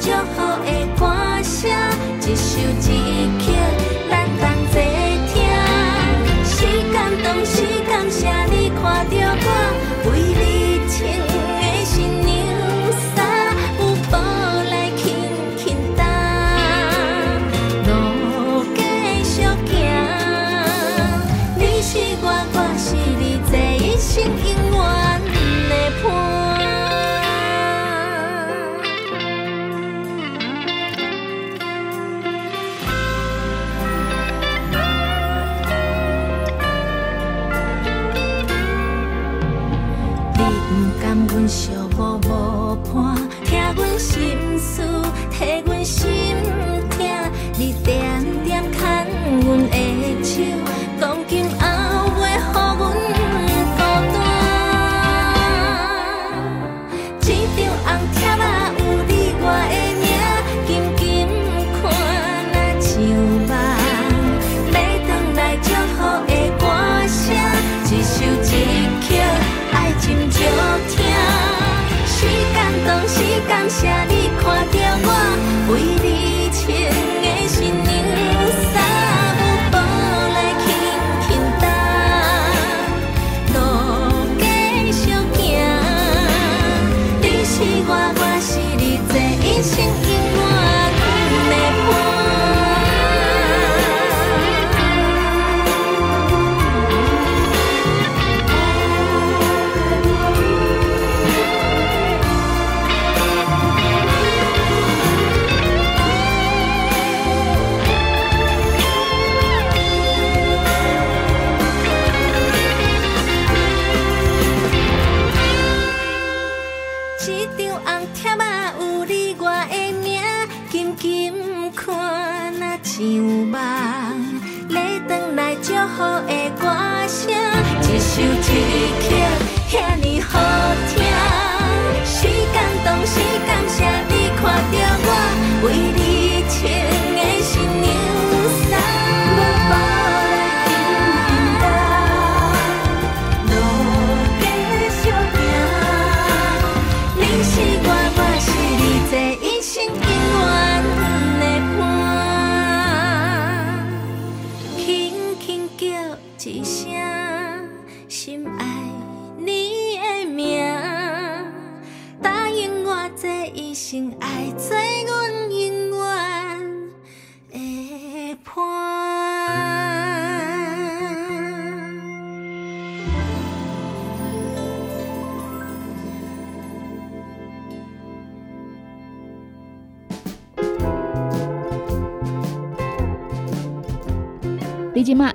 就好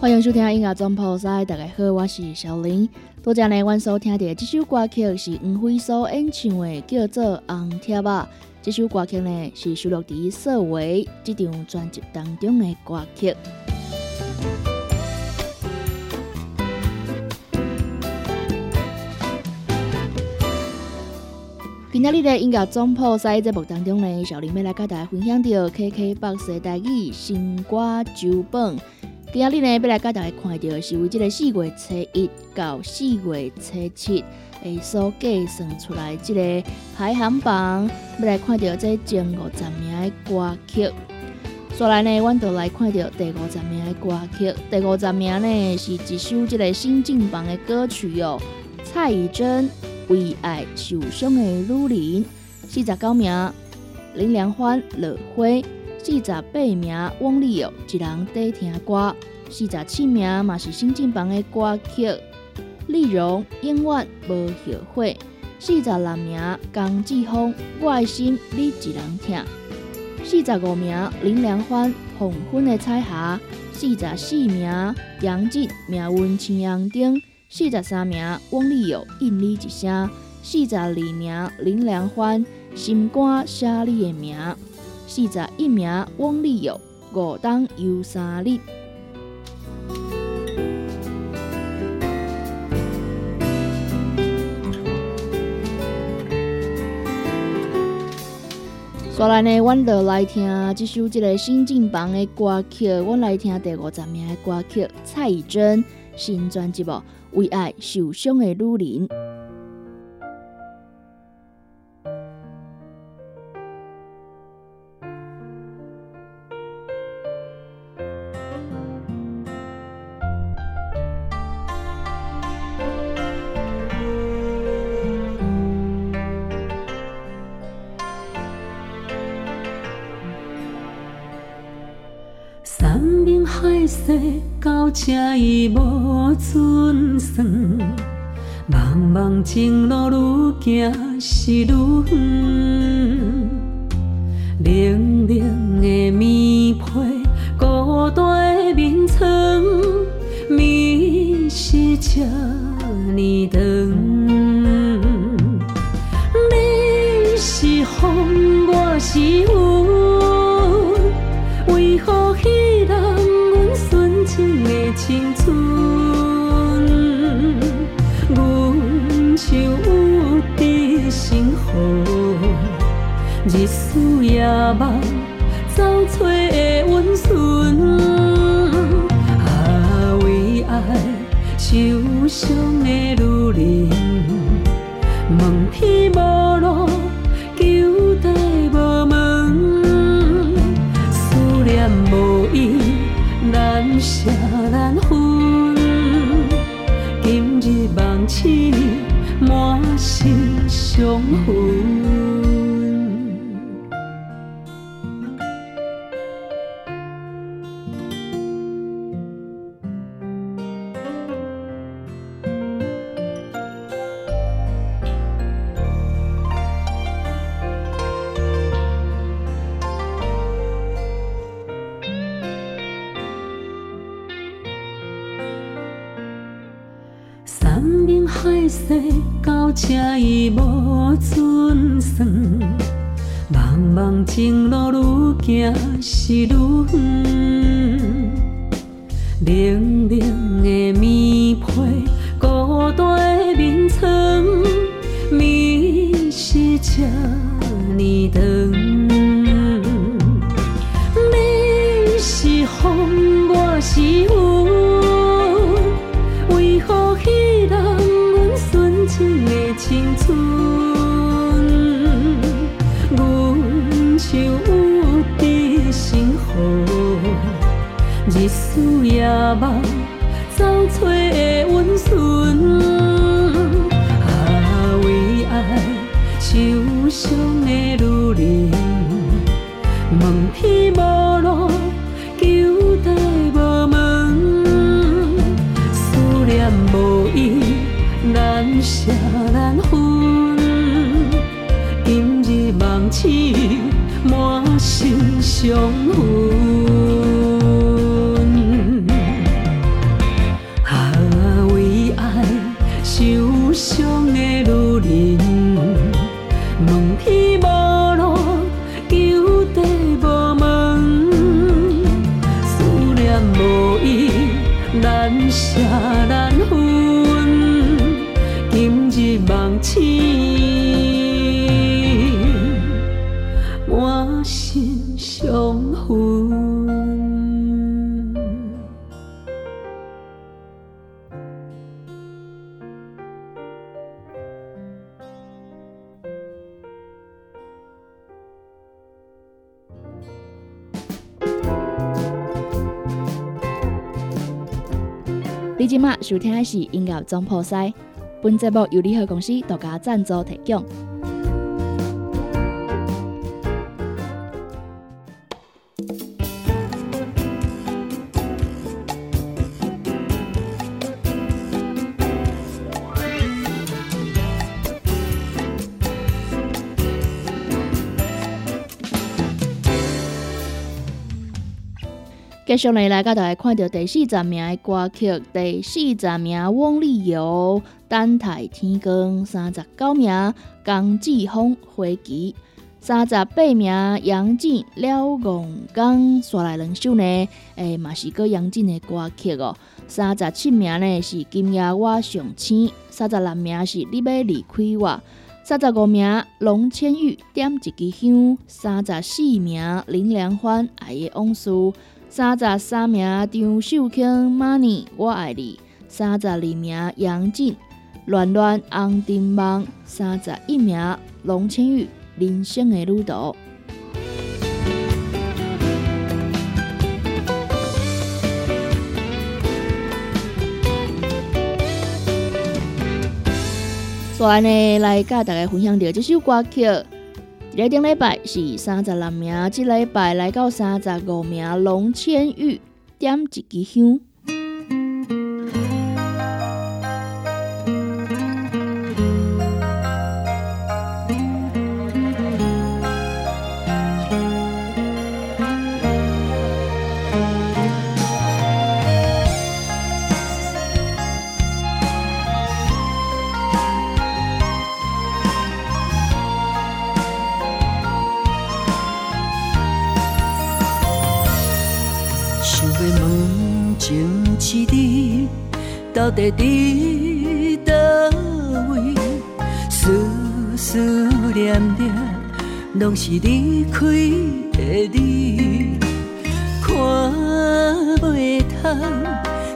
欢迎收听音乐总铺塞，大家好，我是小林。多谢呢，阮所听到的这首歌曲是黄飞所演唱的，叫做《红贴吧》。这首歌曲呢是收录在《色维》这张专辑当中的歌曲。今日的音乐总铺塞节目当中呢，小林要来跟大家分享到 KKBOX 的台语新歌周榜。今日呢，要来甲大家看到是为这个四月初一到四月初七诶所计算出来这个排行榜，要来看到这前五十名的歌曲。再来呢，阮就来看到第五十名的歌曲。第五十名呢，是一首这个新进榜的歌曲哟，蔡依珍《为爱受伤的女人》。四十九名，林良欢《落花》。四十八名，汪丽友一人在听歌；四十七名嘛是新进榜的歌曲，丽蓉永远无后悔；四十六名，江志峰我的心你一人听；四十五名，林良欢黄昏的彩霞；四十四名，杨静命运青阳灯；四十三名，汪丽友应你一声；四十二名，林良欢心肝写你的名。四十一名，汪丽友五档游三日。再来呢，阮就来听这首这个新进榜的歌曲。阮来听第五十名的歌曲，蔡依珍新专辑《无为爱受伤的女人》。这已无准算，茫茫情路愈行是愈远，世到这已无存算，茫茫前路愈行是愈远，冷冷的棉被。情，我心伤。收听的是音乐《总破塞》，本节目由联合公司独家赞助提供。继续来来，甲大家看到第四十名的歌曲，第四十名汪丽友《等待天光》，三十九名江志峰《花旗》，三十八名杨静《了戆江》，刷来两首呢，诶，嘛是个杨静的歌曲哦。三十七名呢是今夜我上青，三十六名是你要离开我，三十五名龙千玉点一支香，三十四名林良欢爱的往事。三十三名张秀清，Money 我爱你；三十二名杨静，乱乱红灯梦；三十一名龙千玉，人生的旅途。所以呢，来甲大家分享到这首歌曲。一顶礼拜是三十六名，即礼拜来到三十五名，龙千玉点一支香。到底伫倒位？思思念念，拢是离开的你。看袂透，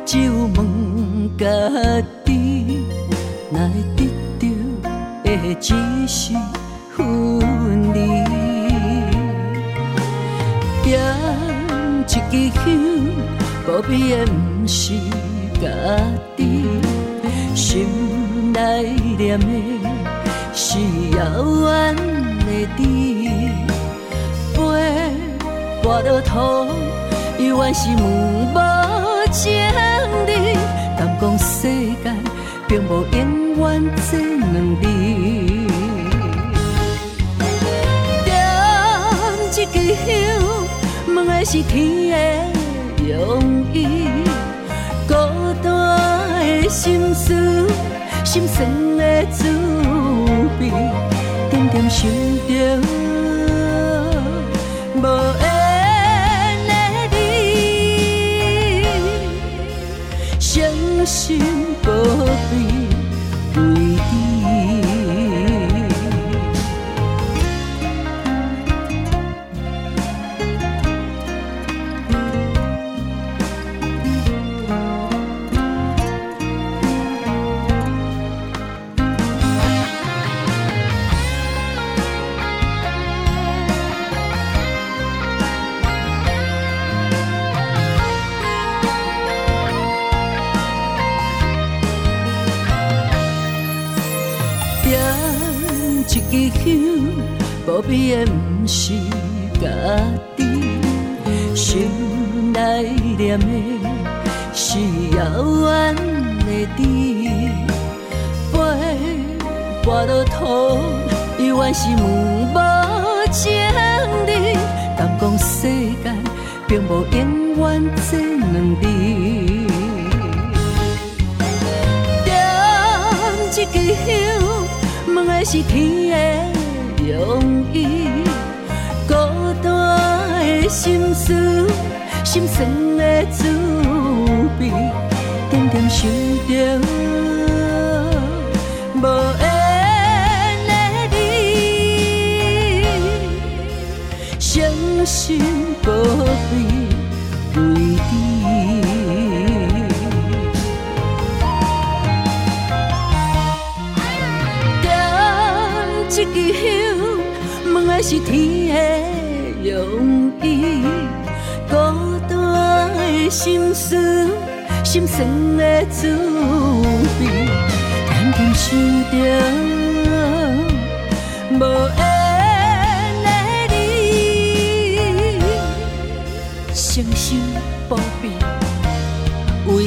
只有问家己，哪会得到的只是分离？点一支香，不必的不是家。心内念的是遥远的你，飞跋落土，永远是问无情理。但讲世间并无永远这两字，点一支香，问的是天的用意。心思，心酸的滋味，点点想着无缘的你，伤心是天的容易，孤单的心酸，心酸的滋味，渐渐想着无缘的你，伤心不必为你。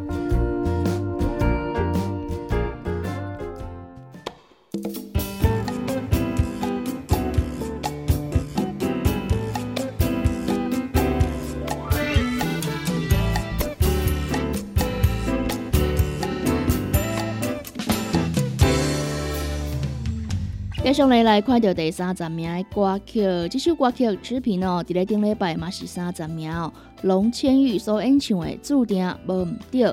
继续来来看到第三十名的歌曲，这首歌曲持平哦，伫咧顶礼拜嘛是三十名哦。龙千玉所演唱的《注定无毋对》，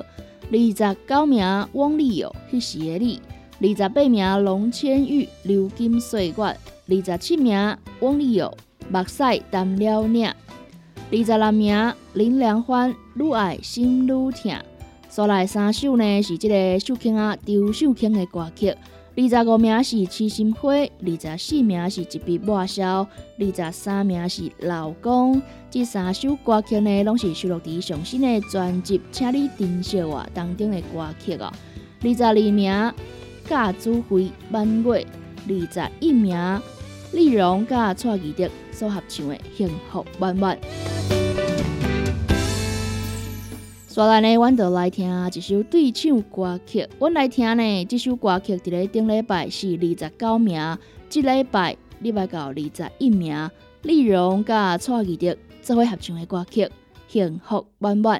二十九名汪丽友迄时的你，二十八名龙千玉《流金岁月》，二十七名汪丽友《目屎淡了领》，二十六名林良欢《愈爱心愈痛》。所来三首呢是即个秀卿啊周秀卿的歌曲。二十五名是痴心花，二十四名是一笔抹消，二十三名是老公。这三首歌曲呢，拢是收录伫上新的专辑《请你珍惜我》当中的歌曲哦。二十二名甲朱辉满月，二十一名丽蓉甲蔡宜德所合唱的《幸福满满》。再来呢，阮就来听一首对唱歌曲。阮来听呢，这首歌曲伫咧顶礼拜是二十九名，即礼拜礼拜到二十一名。丽蓉甲蔡依德做伙合唱的歌曲《幸福满满》。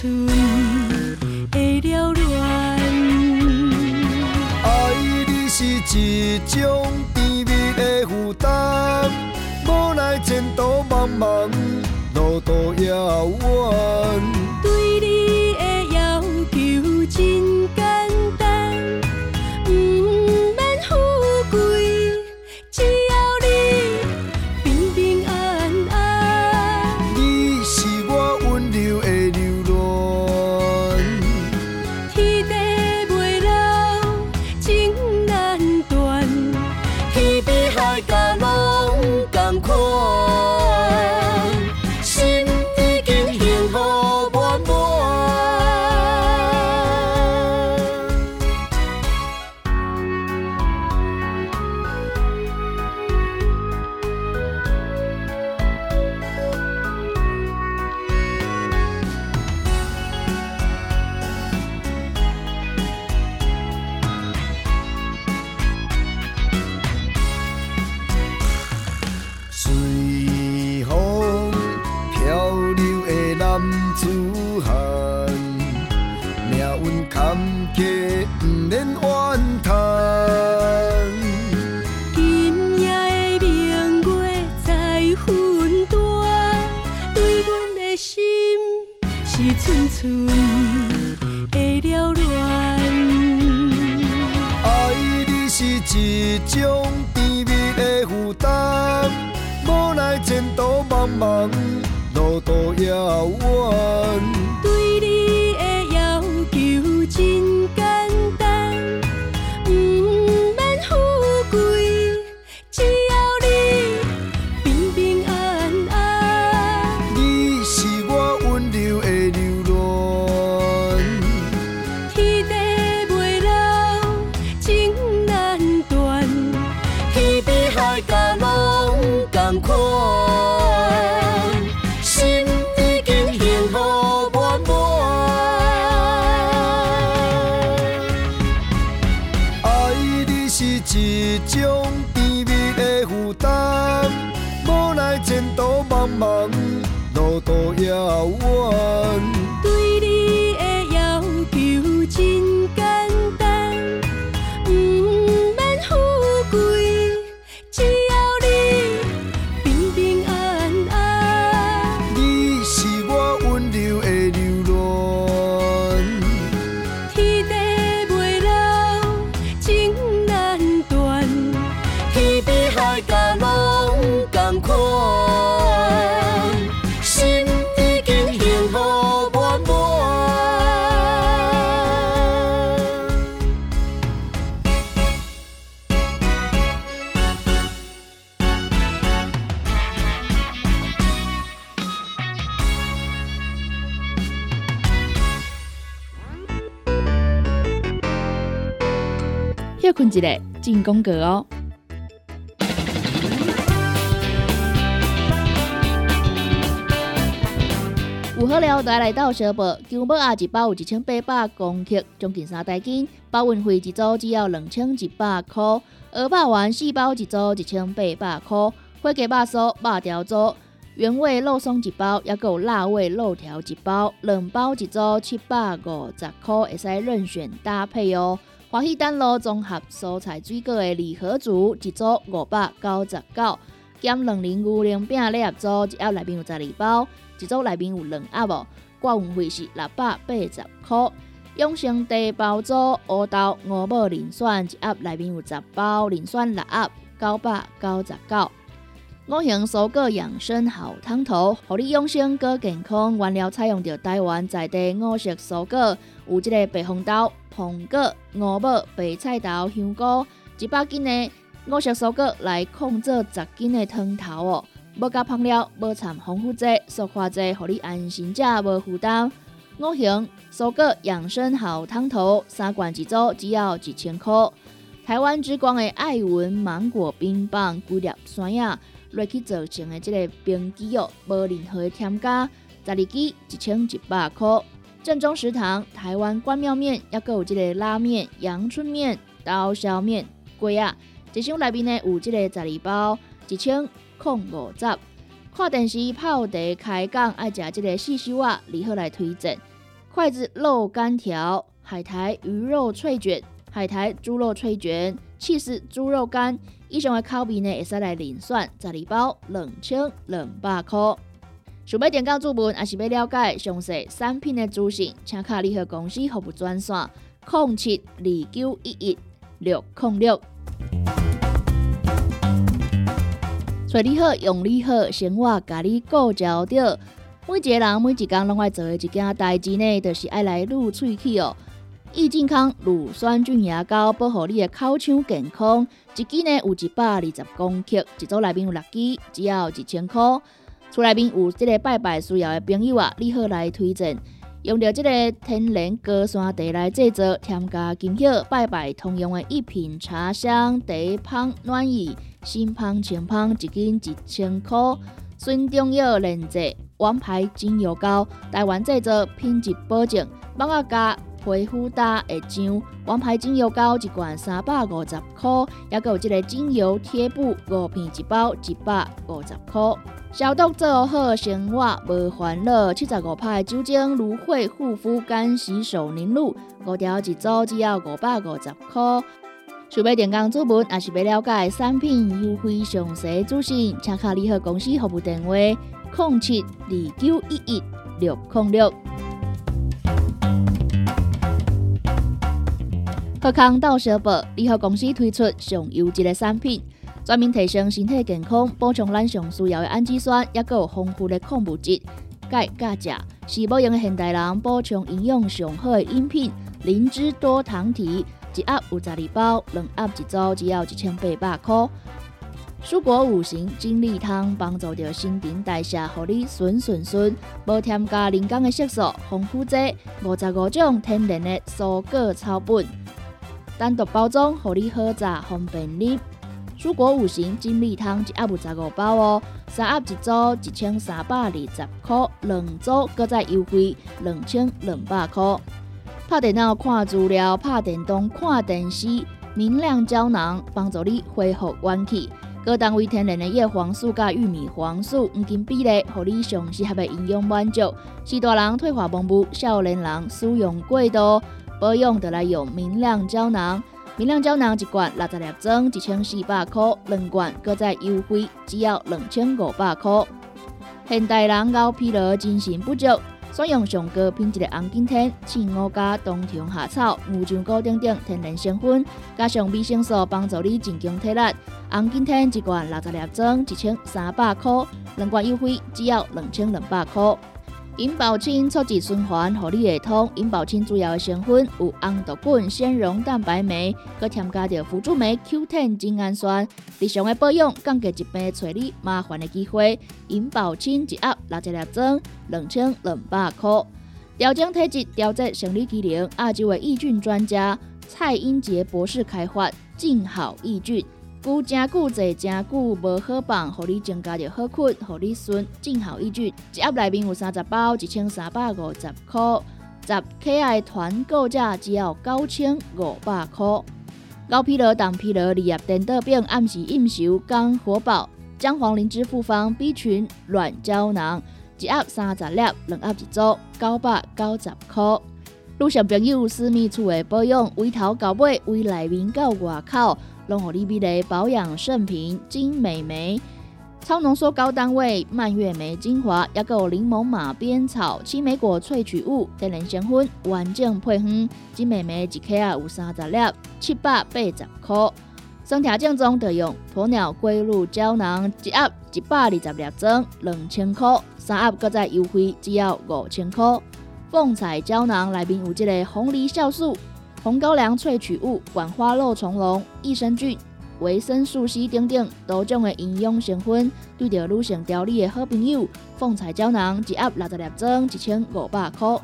春的了乱。爱你是一种甜蜜的负担，无奈前途茫茫，路途遥远。广阔。个进攻格哦。有好了，带来到小宝，姜母鸭一包有一千八百公克，将近三袋斤，包运费一组只要两千一百块。鹅肉丸四包一组一千八百块，火鸡肉酥、肉条组、原味肉松一包，也有辣味肉条一包，两包一组七百五十块，会使任选搭配哦。华喜丹路综合蔬菜水果的礼盒组一组五百九十九，减两零五零饼礼盒组一盒内面有十二包，一组内面有两盒哦。挂运费是六百八十元。永生地包组乌豆五宝磷酸一盒内面有十包，磷酸六盒九百九十九。五行蔬果养生好汤头，互你养生更健康。原料采用着台湾在地五色蔬果，有即个白红豆。红果、五宝、白菜头、香菇，一百斤的五色蔬果来控制十斤的汤头哦。无加香料，无掺防腐剂、塑化剂，互你安心食，无负担。五行蔬果养生好汤头，三罐一组，只要一千块。台湾之光的爱文芒果冰棒，规粒酸呀，落去做成的这个冰机哦，无任何添加，十二支一千一百块。正宗食堂，台湾关庙面，也有这个拉面、阳春面、刀削面，贵啊！一箱内面呢有这个十二包，一千空五十。看电视泡茶开讲，爱食这个四修啊，如何来推荐？筷子肉干条、海苔鱼肉脆卷、海苔猪肉脆卷、气势猪肉干，以上的口味呢会使来零算，十二包两千两百块。想要点购注文，还是要了解详细产品的资讯，请卡联合公司服务专线：零七二九一一六零六。找你好，用你好，生活甲你顾焦着。每一个人每一工拢爱做的一件代志呢，就是爱来撸喙齿哦。益健康乳酸菌牙膏，保护你的口腔健康。一支呢有一百二十公克，一组内面有六支，只要一千块。厝内面有即个拜拜需要的朋友啊，你好来推荐，用着即个天然高山茶来制作，添加金叶拜拜通用的一品茶香，茶香暖意，新香清香，一斤一千块。纯中药炼制王牌精油膏，台湾制作，品质保证，皮肤打会痒，王牌精油膏一罐三百五十块，也有这个精油贴布五片一包一百五十块。消毒做好，生活无烦恼。七十五派酒精芦荟护肤干洗手凝露，五条一组只要五百五十块。想要电工主文，也是要了解产品优惠详细资讯，请卡联合公司服务电话：零七二九一一六零六。福康到小宝联合公司推出上优质的产品，专门提升身体健康，补充咱上需要的氨基酸，也有丰富的矿物质。钙、钾、钾是保养的现代人补充营养上好的饮品。灵芝多糖体一盒有十二包，两盒一组只要一千八百块。蔬果五行精力汤帮助着新陈代谢，互你顺顺顺，无添加人工的色素、防腐剂，五十五种天然的蔬果草本。单独包装，互你好炸方便你。蔬果五行精力汤一盒有十五包哦，三盒一组一千三百二十块，两组搁再优惠两千两百块。拍电脑看资料，拍电动看电视，明亮胶囊帮助你恢复元气。高单位天然的叶黄素加玉米黄素黄金比例，互你上适合的营养满足。是大人退化盲目，少年人使用过度，保养得来用明亮胶囊。明亮胶囊一罐六十粒装，一千四百块；两罐搁再优惠，只要两千五百块。现代人熬疲劳、精神不足，选用上高品质的红景天、青乌加、冬虫夏草、牛樟菇等等天然成分，加上维生素，帮助你增强体力。红景天一罐六十粒装，一千三百块；两罐优惠，只要两千两百块。银保清促进循环，合你会通。银保清主要的成分有红豆苯、纤溶蛋白酶，佮添加着辅助酶 Q10 精氨酸。日常的保养，降低疾病找你麻烦的机会。银保清一盒六十粒装，两千两百块。调整体质，调节生理机能，亚洲的益菌专家蔡英杰博士开发静好益菌。久真久坐真久无好放，互你增加着好困，互你顺正好益菌。一盒内面有三十包，一千三百五十块。十 K I 团购价只要九千五百块。高疲劳、当疲劳、利压电豆饼、暗时应酬、肝火爆，姜黄灵芝复方 B 群软胶囊，一盒三十粒，两盒一组，九百九十块。路上朋友私密处的保养，围头到尾，围内面到外口。拢互你美丽保养圣品金美眉，超浓缩高单位蔓越莓精华，也有柠檬马鞭草青莓果萃取物天然成分，完整配方金美眉一克啊有三十粒，七百八十块。身体正宗的用鸵鸟龟鹿胶囊，一盒一百二十粒装，两千块，三盒搁再优惠，只要五千块。凤彩胶囊内面有这个红梨酵素。红高粱萃取物、管花肉虫龙、益生菌、维生素 C 等等多种的营养成分，对着女性调理的好朋友。凤彩胶囊一盒六十粒装，一千五百块。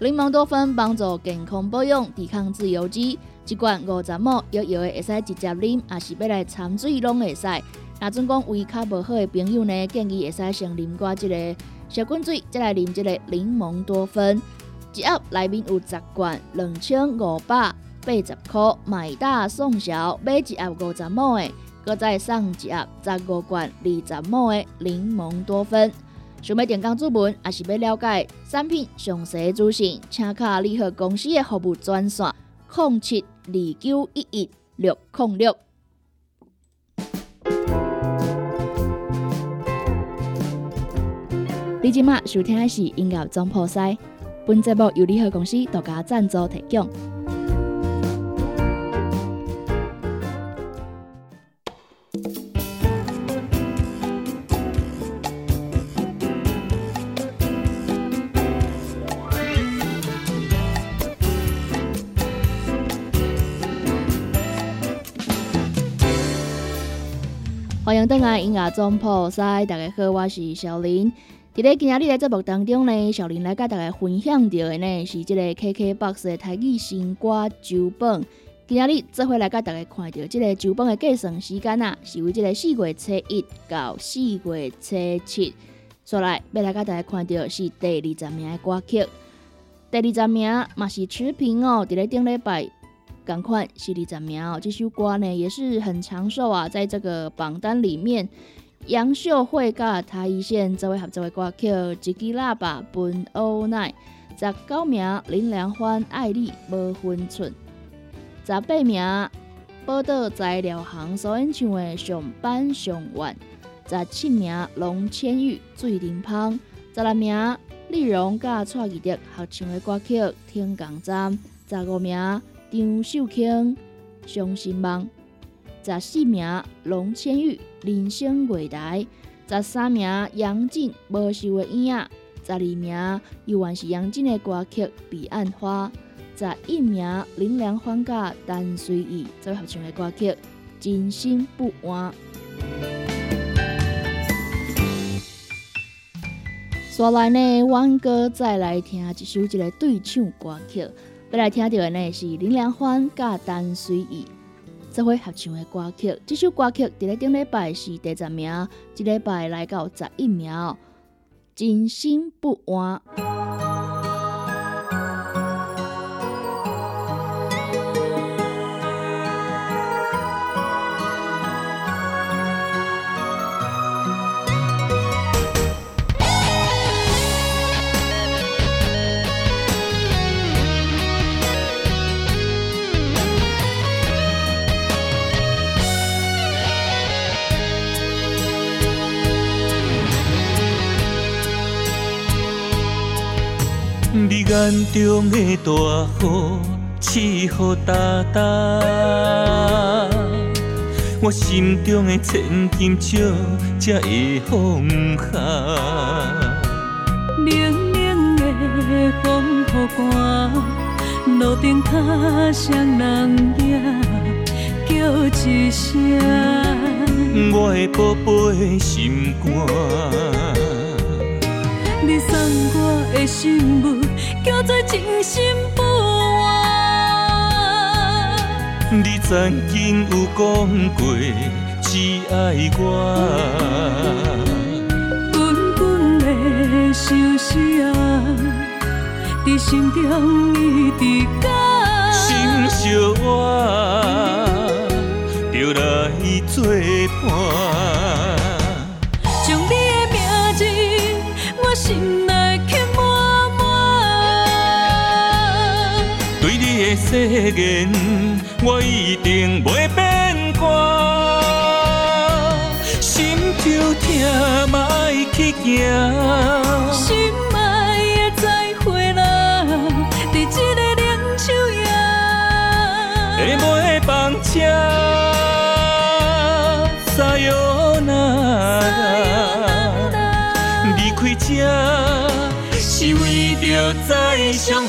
柠檬多酚帮助健康保养，抵抗自由基，一罐五十毫摇摇的会使直接啉，也是要来掺水拢会使。那总讲胃口无好的朋友呢，建议会使先啉寡这个小滚水，再来啉这个柠檬多酚。一盒内面有十罐，两千五百八十块，买大送小，买一盒五十毫的，搁再送一盒十五罐二十毫的柠檬多酚。想要点讲注文，还是要了解产品详细资讯，请卡联合公司的服务专线：零七二九一一六零六。你今麦收听的是音乐总破塞。本节目由联合公司独家赞助提供。欢迎登来音乐总铺塞，大家好，我是小林。伫咧今日的节目当中呢，小林来甲大家分享到的呢是这个 KKBOX 的台语新歌周榜。今日这回来甲大家看到这个周榜的计算时间啊，是为这个四月初一到四月初七。所来要来甲大家看到是第二十名的歌曲，第二十名嘛是持平哦。伫咧顶礼拜赶快是二十名哦，这首歌呢也是很长寿啊，在这个榜单里面。杨秀慧甲台一线作为合作的歌曲《一支喇叭分欧奈》，十九名林良欢爱你无分寸，十八名报道材料行所演唱的《上班上晚》，十七名龙千玉最灵芳，十六名丽蓉甲蔡宜德合唱的歌曲《天港站》，十五名张秀清《伤心梦》。十四名龙千玉人生月台，十三名杨静无收的影，十二名又还是杨静的歌曲《彼岸花》，十一名林良欢甲陈随意做合唱的歌曲《真心不安》。刷来呢，阮哥再来听一首这个对唱歌曲，要来听到的呢是林良欢甲陈随意。这回合唱的歌曲，这首歌曲伫咧顶礼拜是第十名，这礼拜来到十一名，真心不安。眼中的大雨，刺雨哒哒，我心中的千金少才会放下。冷冷的风雨寒，路顶脚双人影叫一声。我的宝贝心肝，你送我的信物，叫做真心不换。你曾经有讲过只爱我，滚滚的相思啊，伫心中一直讲。心相我，就来作伴。将你的名字，我心的誓言，我一定袂变卦。心就痛嘛爱去行，心爱的再会啦，在这个冷秋夜。会买房车，撒哟那离开这，是为着再相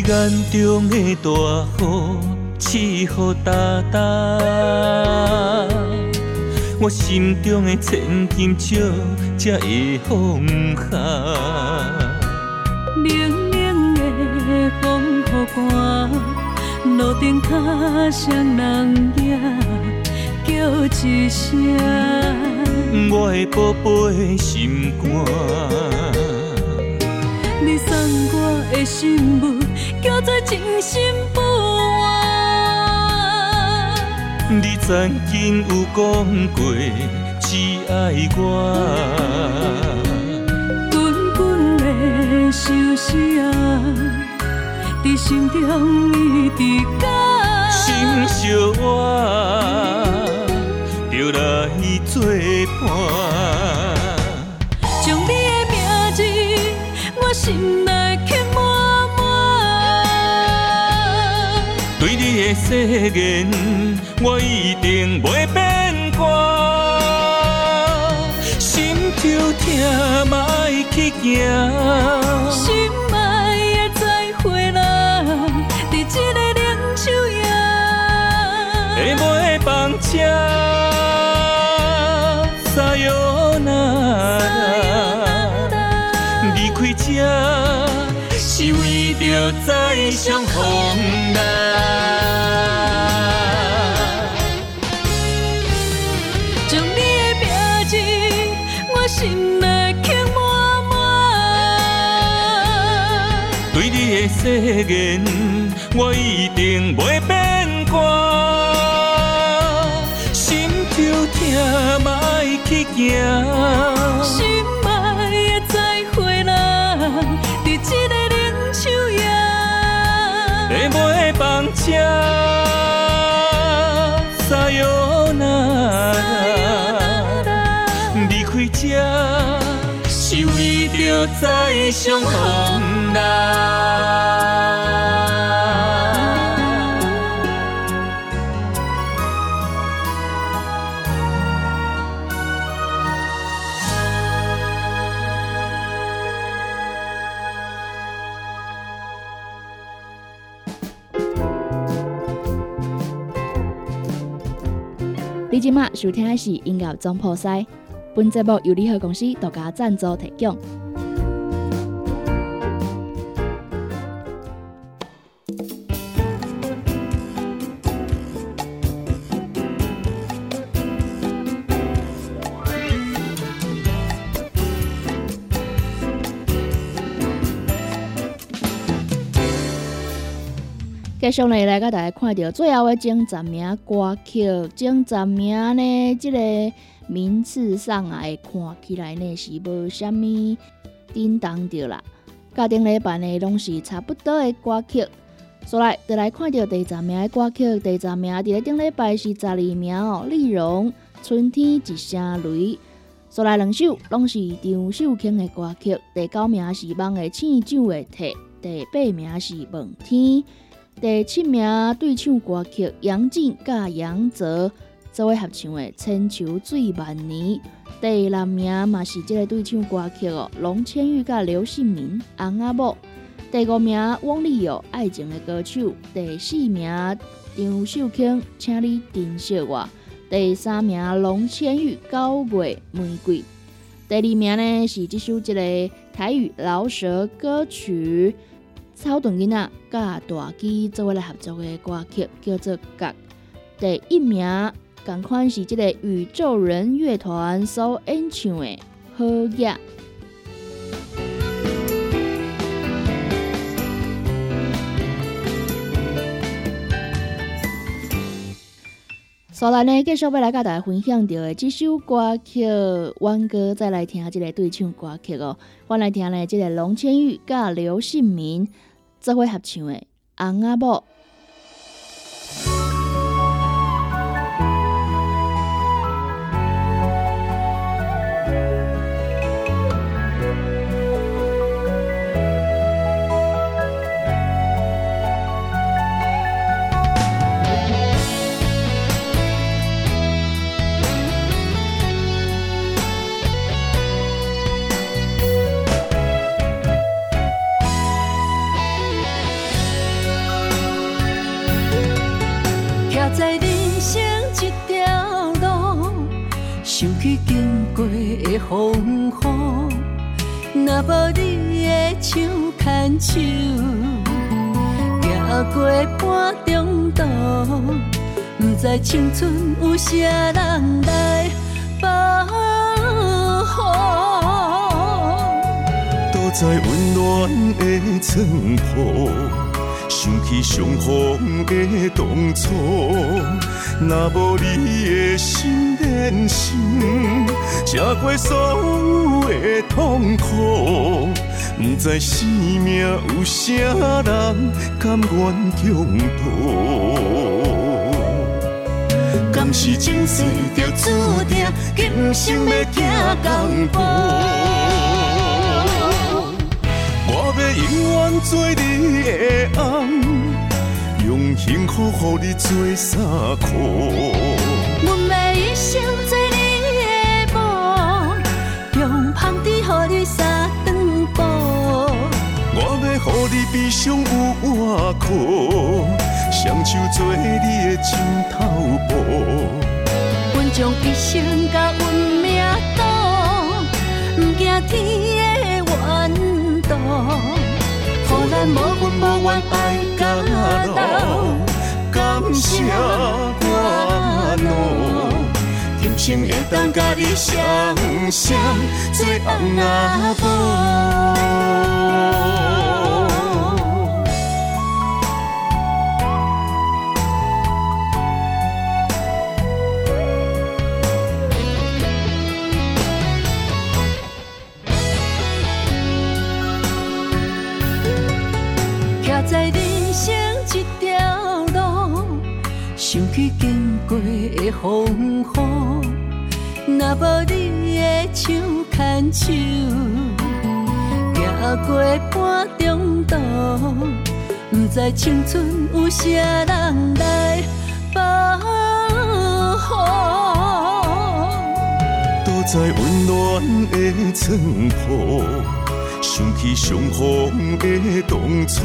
你眼中的大雨，刺雨哒哒，我心中的千金少才会放下。冷冷的风雨寒，路顶脚双人影叫一声。我的宝贝心肝，你送我的信物，叫做真心不换。你曾经有讲过只爱我，滚滚的相思啊，伫心中一直讲。心相我，就来作伴。将你的名字，我心内的誓言，我一定袂变卦。心就痛莫去行，心爱的再会啦，伫这个冷秋夜。会袂放车，撒哟那离开这，是为着再相逢来。誓言，我一定袂变卦。心就痛嘛爱去行，心爱的再会啦，伫这个冷秋夜。会袂放车，撒哟那离开这，是为着再相逢来。你即马收听的是音乐总铺西，本节目由联合公司独家赞助提供。继续呢，来甲大家看到最后的前十名歌曲，前十名呢，即个名次上来，看起来呢是无虾物。伫叮当着啦。家庭礼拜呢，拢是差不多的歌曲。所来，就来看到第十名的歌曲。第十名伫咧顶礼拜是十二名哦，丽蓉《春天一声雷》。所来两首拢是张秀卿的歌曲。第九名是梦的醒酒的题，第八名是问天。第七名对唱歌曲杨静甲杨泽作为合唱的《千秋醉万年》。第六名嘛是这个对唱歌曲哦，龙千玉甲刘信明《红阿某》。第五名汪丽友《爱情的歌手》，第四名张秀卿《请你珍惜我》，第三名龙千玉《九月玫瑰》，第二名呢是这首这个台语饶舌歌曲草屯囡仔甲大基做为来合作的歌曲，叫做《角》。第一名同款是这个宇宙人乐团所演唱的《好夜》。所来呢，继续要来甲大家分享到的这首歌曲，弯哥再来听这个对唱歌曲哦。我来听呢，这个龙千玉甲刘信明做伙合唱的《红阿某》。风雨，若无你的手牵手，行过半中途，不知青春有啥人来保护。躲在温暖的床铺，想起相逢的当初，若无你的心连心。吃过所有的痛苦，不知生命有啥人甘愿共度。敢是前世就注定，今生要行共步。我要永远做你的翁，用幸福予你做衫裤。三顿补，我要予你悲伤有外裤，双手做你的枕头布。阮将一生甲运命赌，不惊天的怨妒，予咱无怨无怨爱到老，感谢我路。情会当甲你双双做阿婆。徛在人生一条路，想起经过的风雨。若无你的手牵手，行过半中途，不知青春有啥人来保护。躲在温暖的床铺，想起相逢的当初，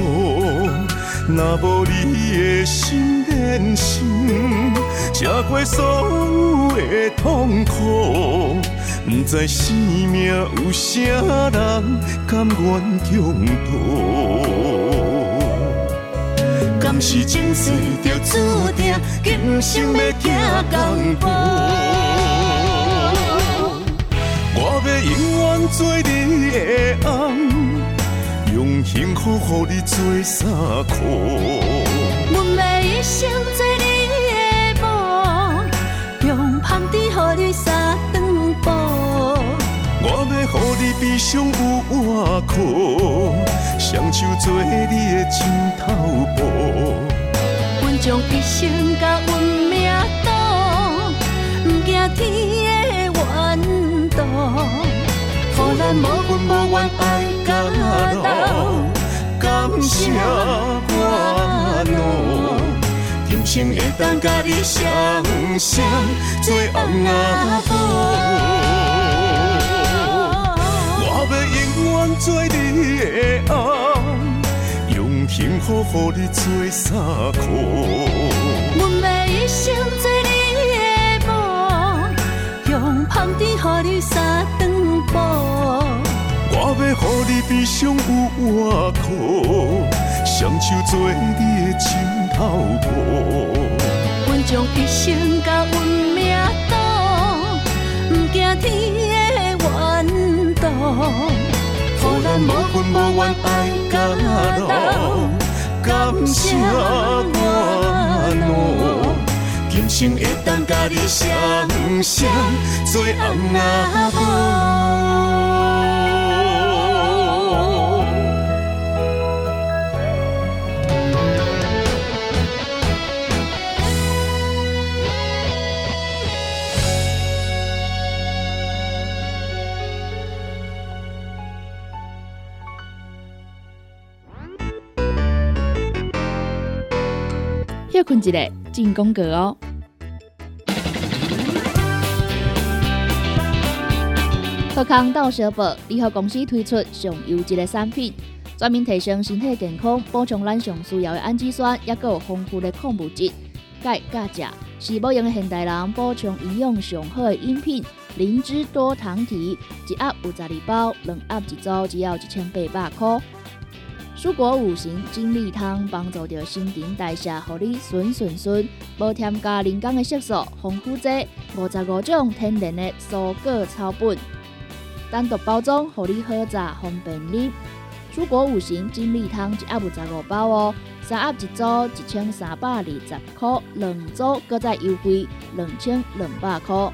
若无你的心连心。吃过所有的痛苦，不知生命有啥人甘愿共度。敢是前世就注定，今生要行共步。我要永远做你的翁，用幸福予你做衫裤。阮要一生做你的某，用香甜。予你三顿补，我要予你悲伤有外裤，双手做你的枕头布。阮将一生甲怨妒，予咱无份无怨爱甲老，感谢我路，今生会当甲你双双做翁仔甫。我要永远做你的后，用幸福予你做衫裤。阮要一生做你三顿补。我要予你悲伤有外裤，双手做你的枕头布。阮将一生甲运命赌，不惊天的怨妒，予咱无份无怨爱甲老，感谢我，人生会当甲你双双做翁仔甫。一下，进攻格哦。贺康到小宝联合公司推出上优质的产品，专门提升身体健康，补充咱上需要的氨基酸，也有丰富的矿物质。钙、钾、钾是保养现代人补充营养上好的饮品。灵芝多糖体一盒有十二包，两盒一组，只要一千八百块。蔬果五行精力汤帮助着新陈代谢，互你顺顺顺，无添加人工的色素，防腐剂五十五种天然的蔬果草本，单独包装，互你好榨方便你。蔬果五行精力汤一盒有十五包哦，三盒一组一千三百二十块，两组搁再优惠两千两百块。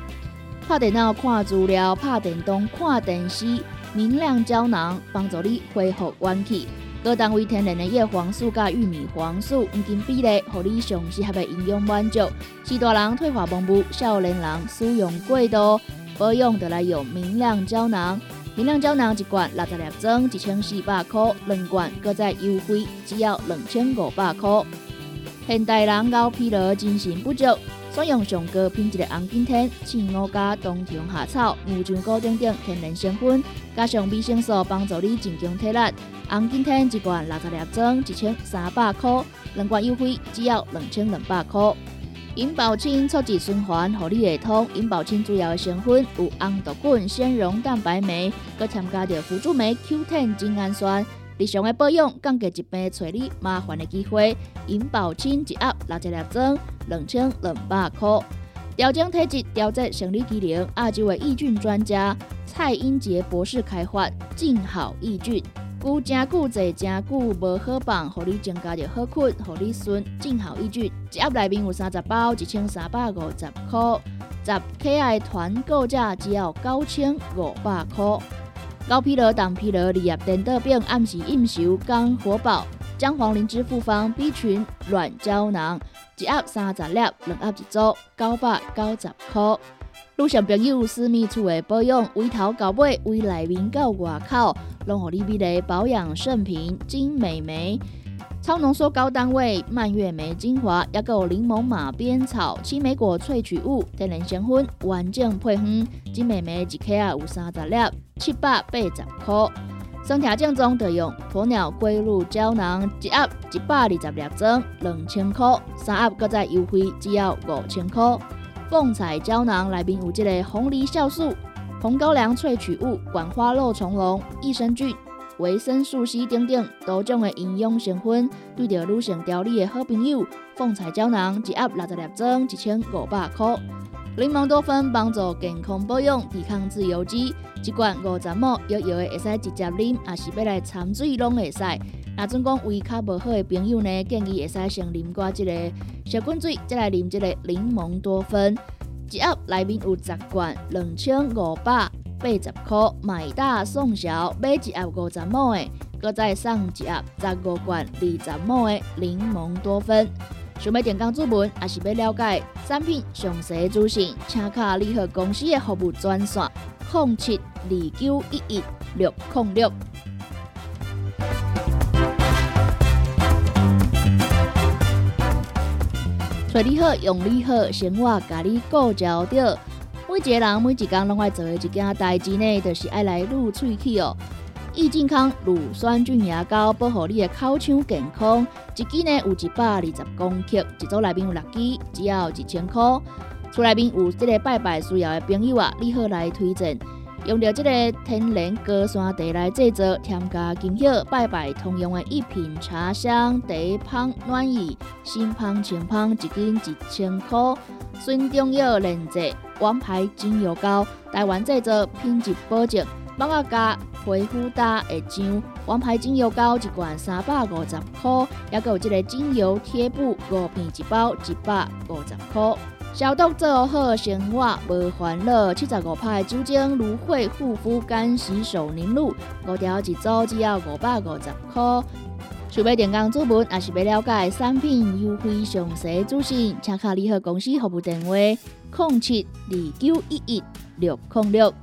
拍电脑看资料，拍电动看电视，明亮胶囊帮助你恢复元气。高单位天然的叶黄素加玉米黄素黄金比例，互你上适合的营养满足。是大人退化盲目，少年人使用过度，保养得来用明亮胶囊。明亮胶囊一罐六十粒装，一千四百块；两罐搁再优惠，只要两千五百块。现代人熬疲劳、精神不足。选用上高品质的红景天、青乌加、冬虫夏草、牛樟菇等等天然成分，加上维生素，帮助你增强体力。红景天一罐六十粒装，一千三百块；两罐优惠，只要两千两百块。银保清促进循环，合你会通。银保清主要的成分有红豆滚、纤溶蛋白酶，佮添加着辅助酶 Q10 精氨酸。日常的保养，降低一病找你麻烦的机会。银保清一盒六十粒装，两千两百块。调整体质，调节生理机能。亚洲的益菌专家蔡英杰博士开发静好益菌，久真久坐真久无好放，互你增加着好困，互你顺。静好益菌一盒内面有三十包，一千三百五十块。十 KI 团购价只要九千五百块。高疲劳、胆疲劳、日夜颠倒病、暗时应酬、肝火爆、姜黄灵芝复方 B 群软胶囊，一盒三十粒，两盒一组，九百九十块。路上朋友私密处的保养，胃头到尾，胃内面到外口，拢互你美丽保养圣品金美眉。超浓缩高单位蔓越莓精华，也有柠檬马鞭草、青莓果萃取物、天然成分，完整配方。金美眉一克啊有三十粒，七百八十块。生条正宗就用鸵鸟龟鹿胶囊，一盒一百二十粒装，两千块。三盒搁再优惠，只要五千块。凤彩胶囊内面有这个红梨酵素、红高粱萃取物、管花肉虫龙、益生菌。维生素 C 等等多种的营养成分，对着女性调理的好朋友。凤彩胶囊一盒六十粒装，一千五百块。柠檬多酚帮助健康保养，抵抗自由基，一罐五十毫摇摇的会使直接啉，也是要来掺水拢会使。若准讲胃口无好的朋友呢，建议会使先啉过这个小滚水，再来啉这个柠檬多酚。一盒内面有十罐，两千五百。八十块，买大送小，买一盒五十亩的，搁再送一盒十五罐二十亩的柠檬多酚。想要点工注文，也是要了解产品详细资讯，请卡联合公司的服务专线：零七二九一一六零六。找你好，用你好，生活甲你顾焦着。每一个人每一天拢爱做的一件代志呢，就是爱来撸喙齿哦。益健康乳酸菌牙膏保护你的口腔健康，一支呢有一百二十公克，一组内面有六支，只要一千块。厝内面有这个拜拜需要的朋友啊，你好来推荐。用着这个天然高山茶来制作，添加精巧拜拜通用的一品茶香茶香暖意，新香清香，一斤一千块。孙中药炼制王牌精油膏，台湾制作，品质保证。帮我加皮肤打会上王牌精油膏一罐三百五十块，还有这个精油贴布五片一包一百五十块。消毒做好，生活无烦恼。七十五派酒精芦荟护肤干洗手凝露，五条一组只要五百五十块。想要电工主文，也是要了解产品优惠详细资讯，请卡联合公司服务电话：零七二九一一六零六。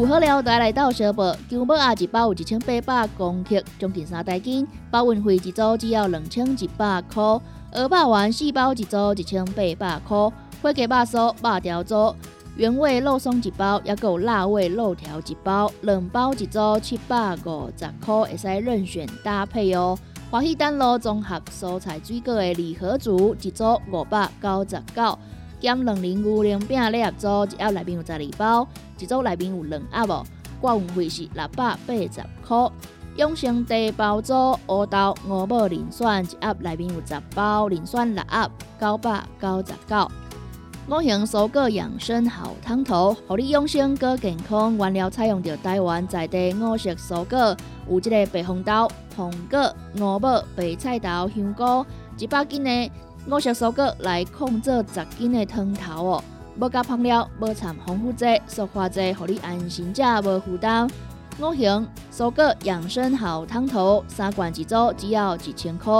有好料，带来到小宝，姜母鸭一包有一千八百公克，将近三袋斤，包运费一组只要两千一百块。鹅肉丸四包一组一千八百块，花鸡肉酥、肉条组、原味肉松一包，也有辣味肉条一包，两包一组七百五十块，会使任选搭配哦。华喜丹路综合蔬菜水果的礼盒组，一组五百九十九。减两零五零饼礼盒组，一盒内面有十二包，一组内面有两盒哦。挂运费是六百八十块。永生茶包组，乌豆五宝磷酸，一盒内面有十包，磷酸六盒，九百九十九。五行蔬果养生好汤头，互你养生更健康。原料采用着台湾在地五色蔬果，有即个白红豆、红果、五宝、白菜头、香菇，一百斤的。五色蔬果来控制十斤的汤头哦，无加香料，无掺防腐剂、塑化剂，互你安心食，无负担。五行蔬果养生好汤头，三罐一组，只要一千块。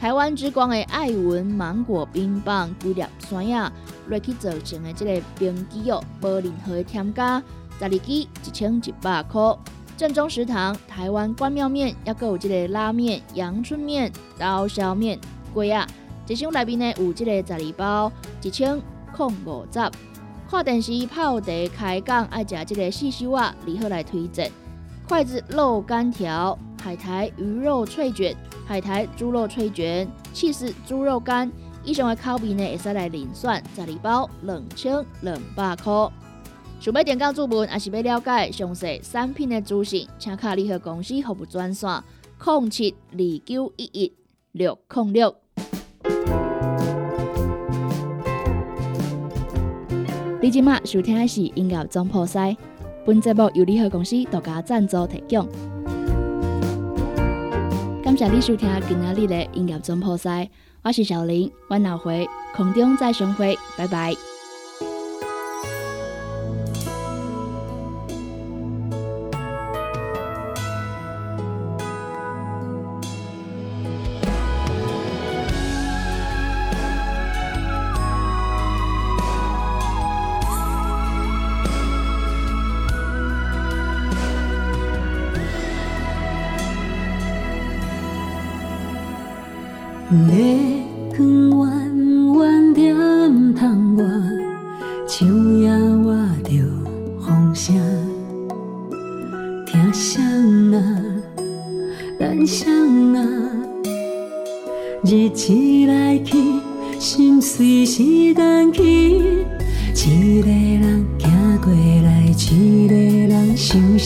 台湾之光的爱文芒果冰棒，规粒酸呀，来去做成的这个冰机哦，无任何添加，十二支一千一百块。正宗食堂台湾关庙面，也有这个拉面、阳春面、刀削面，贵啊！一箱内面呢有这个十二包，一千空五十。看电视泡茶开讲，爱食这个四修啊，如何来推荐？筷子肉干条、海苔鱼肉脆卷、海苔猪肉脆卷、气势猪肉干，以上的口味呢会使来零算十二包两千两百块。想要点讲注文，还是要了解详细产品的资讯，请卡联合公司服务专线：零七二九一一六零六。你今麦收听的是音乐总破塞，本节目由联合公司独家赞助提供。感谢你收听今仔日的音乐总破塞，我是小林，我后回空中再相会，拜拜。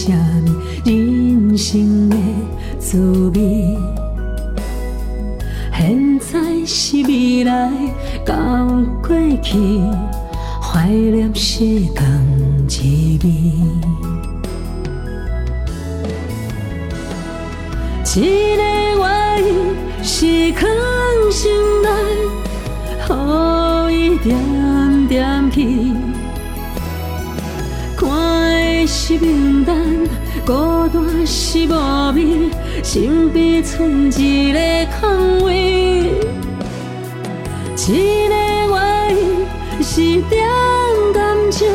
一孤单是无味，身边剩一个空位，一个外意是点感情，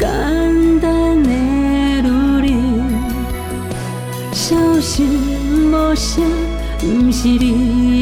简单的努力，小心无声，不是你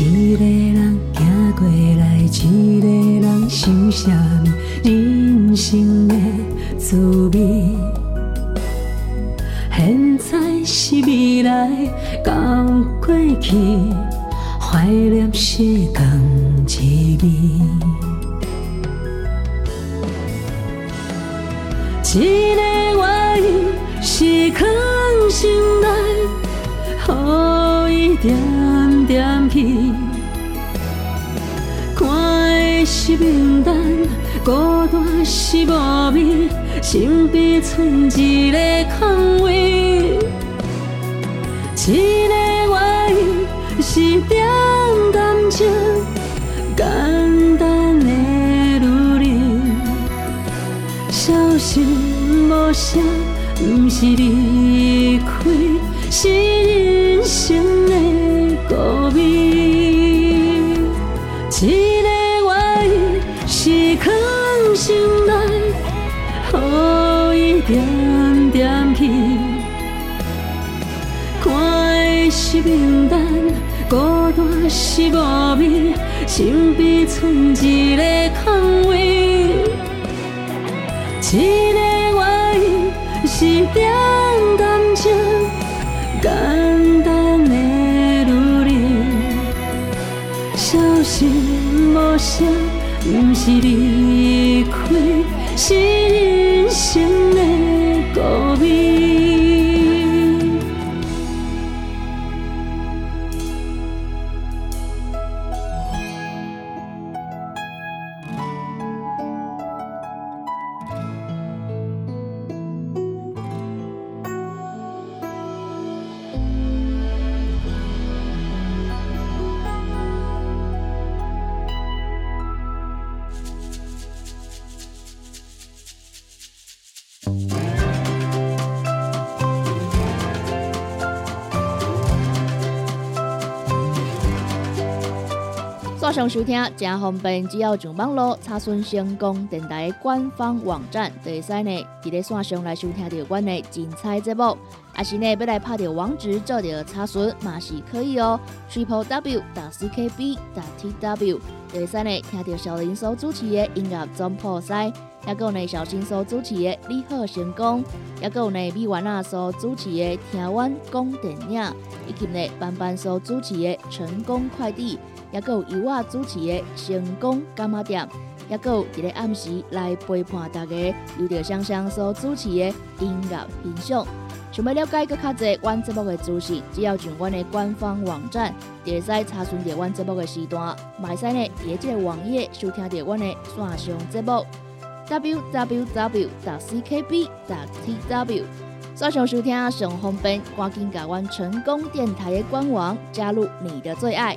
一个人行过来，一个人想啥物，人生的滋味。现在是未来，到过去，怀念时光滋味。一个外意是藏心内，予伊点点去，看的是平淡，孤单是无味，身边剩一个空位，一个外意是点感情，简单的努力，小心无声，不是离开，是人生味。一个外意是藏心内，予伊点点去，看的是平淡，孤单是无味，身边剩一个空位。一个外意是点感情，声，不是离开，上收听真方便，只要上网络查询成功电台官方网站，就会使呢伫咧线上来收听到阮的精彩节目。也是呢要来拍着网址做着查询嘛是可以哦，triple w 打 c k b 打 t w 就会使呢听到小林所主持的音乐总破塞，也有呢小新所主持的你好成功，也有呢米丸啊所主持的听阮讲电影，以及呢班班所主持的成功快递。也有由我主持的成功干妈店，也有伫咧暗时来陪伴大家，由着香香所主持的音乐欣赏。想要了解更较侪阮节目的资讯，只要上阮的官方网站，就会使查询到阮节目的时段，嘛会使呢伫即个网页收听到阮的线上节目 www. ckb. tw。线上收听上方便，赶紧甲阮成功电台的官网加入你的最爱。